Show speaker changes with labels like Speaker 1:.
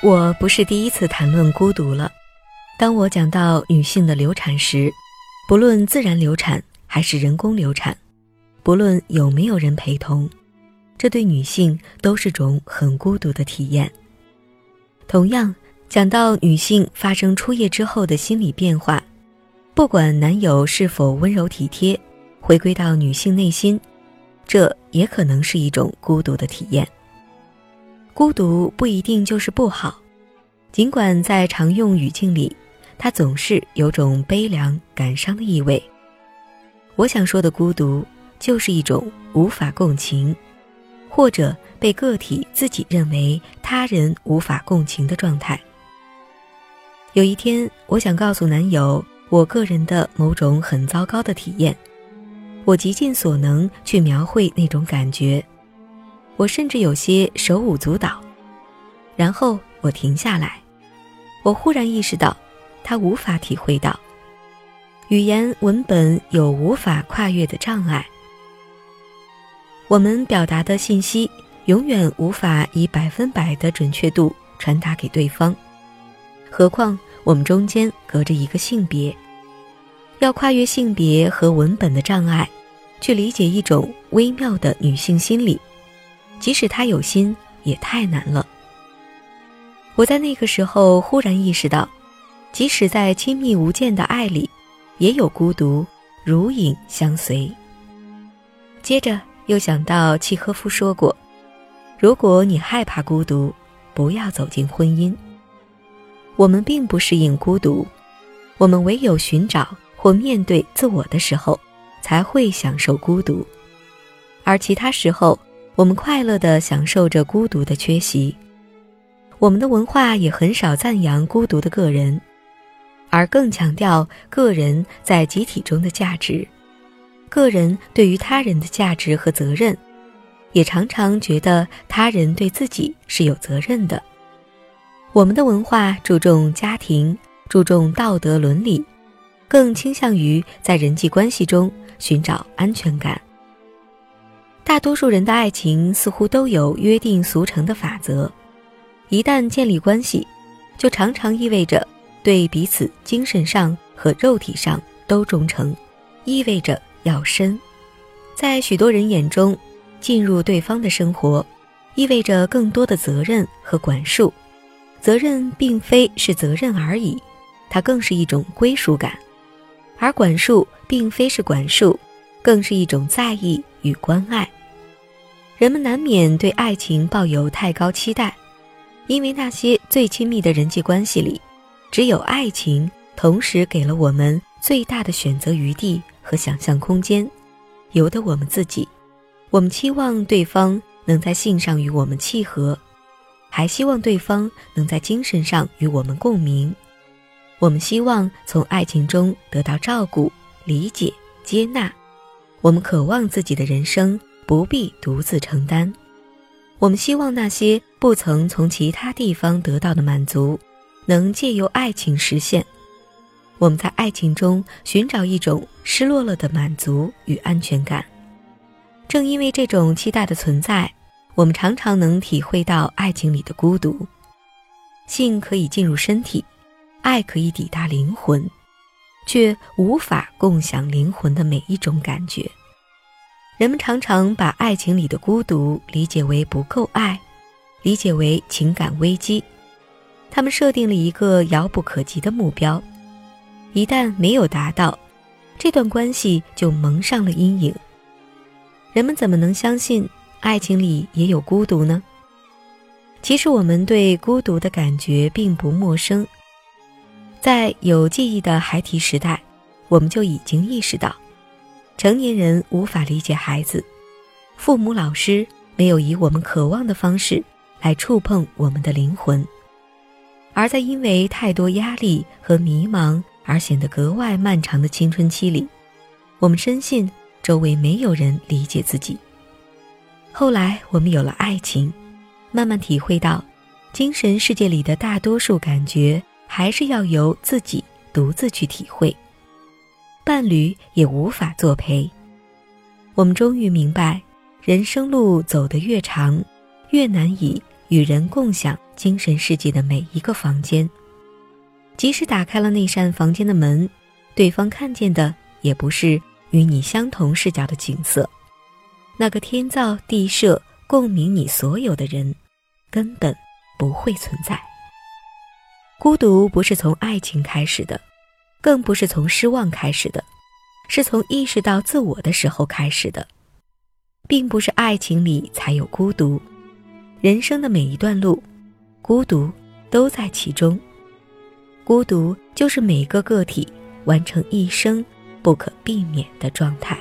Speaker 1: 我不是第一次谈论孤独了。当我讲到女性的流产时，不论自然流产还是人工流产，不论有没有人陪同，这对女性都是种很孤独的体验。同样，讲到女性发生初夜之后的心理变化，不管男友是否温柔体贴，回归到女性内心，这也可能是一种孤独的体验。孤独不一定就是不好，尽管在常用语境里，它总是有种悲凉、感伤的意味。我想说的孤独，就是一种无法共情，或者被个体自己认为他人无法共情的状态。有一天，我想告诉男友我个人的某种很糟糕的体验，我极尽所能去描绘那种感觉。我甚至有些手舞足蹈，然后我停下来，我忽然意识到，他无法体会到，语言文本有无法跨越的障碍，我们表达的信息永远无法以百分百的准确度传达给对方，何况我们中间隔着一个性别，要跨越性别和文本的障碍，去理解一种微妙的女性心理。即使他有心，也太难了。我在那个时候忽然意识到，即使在亲密无间的爱里，也有孤独如影相随。接着又想到契诃夫说过：“如果你害怕孤独，不要走进婚姻。”我们并不适应孤独，我们唯有寻找或面对自我的时候，才会享受孤独，而其他时候。我们快乐地享受着孤独的缺席，我们的文化也很少赞扬孤独的个人，而更强调个人在集体中的价值，个人对于他人的价值和责任，也常常觉得他人对自己是有责任的。我们的文化注重家庭，注重道德伦理，更倾向于在人际关系中寻找安全感。大多数人的爱情似乎都有约定俗成的法则，一旦建立关系，就常常意味着对彼此精神上和肉体上都忠诚，意味着要深。在许多人眼中，进入对方的生活，意味着更多的责任和管束。责任并非是责任而已，它更是一种归属感；而管束并非是管束，更是一种在意与关爱。人们难免对爱情抱有太高期待，因为那些最亲密的人际关系里，只有爱情同时给了我们最大的选择余地和想象空间，由得我们自己。我们期望对方能在性上与我们契合，还希望对方能在精神上与我们共鸣。我们希望从爱情中得到照顾、理解、接纳。我们渴望自己的人生。不必独自承担。我们希望那些不曾从其他地方得到的满足，能借由爱情实现。我们在爱情中寻找一种失落了的满足与安全感。正因为这种期待的存在，我们常常能体会到爱情里的孤独。性可以进入身体，爱可以抵达灵魂，却无法共享灵魂的每一种感觉。人们常常把爱情里的孤独理解为不够爱，理解为情感危机。他们设定了一个遥不可及的目标，一旦没有达到，这段关系就蒙上了阴影。人们怎么能相信爱情里也有孤独呢？其实我们对孤独的感觉并不陌生，在有记忆的孩提时代，我们就已经意识到。成年人无法理解孩子，父母、老师没有以我们渴望的方式来触碰我们的灵魂，而在因为太多压力和迷茫而显得格外漫长的青春期里，我们深信周围没有人理解自己。后来我们有了爱情，慢慢体会到，精神世界里的大多数感觉还是要由自己独自去体会。伴侣也无法作陪。我们终于明白，人生路走得越长，越难以与人共享精神世界的每一个房间。即使打开了那扇房间的门，对方看见的也不是与你相同视角的景色。那个天造地设、共鸣你所有的人，根本不会存在。孤独不是从爱情开始的，更不是从失望开始的，是从意识到自我的时候开始的。并不是爱情里才有孤独，人生的每一段路，孤独都在其中。孤独就是每个个体完成一生不可避免的状态。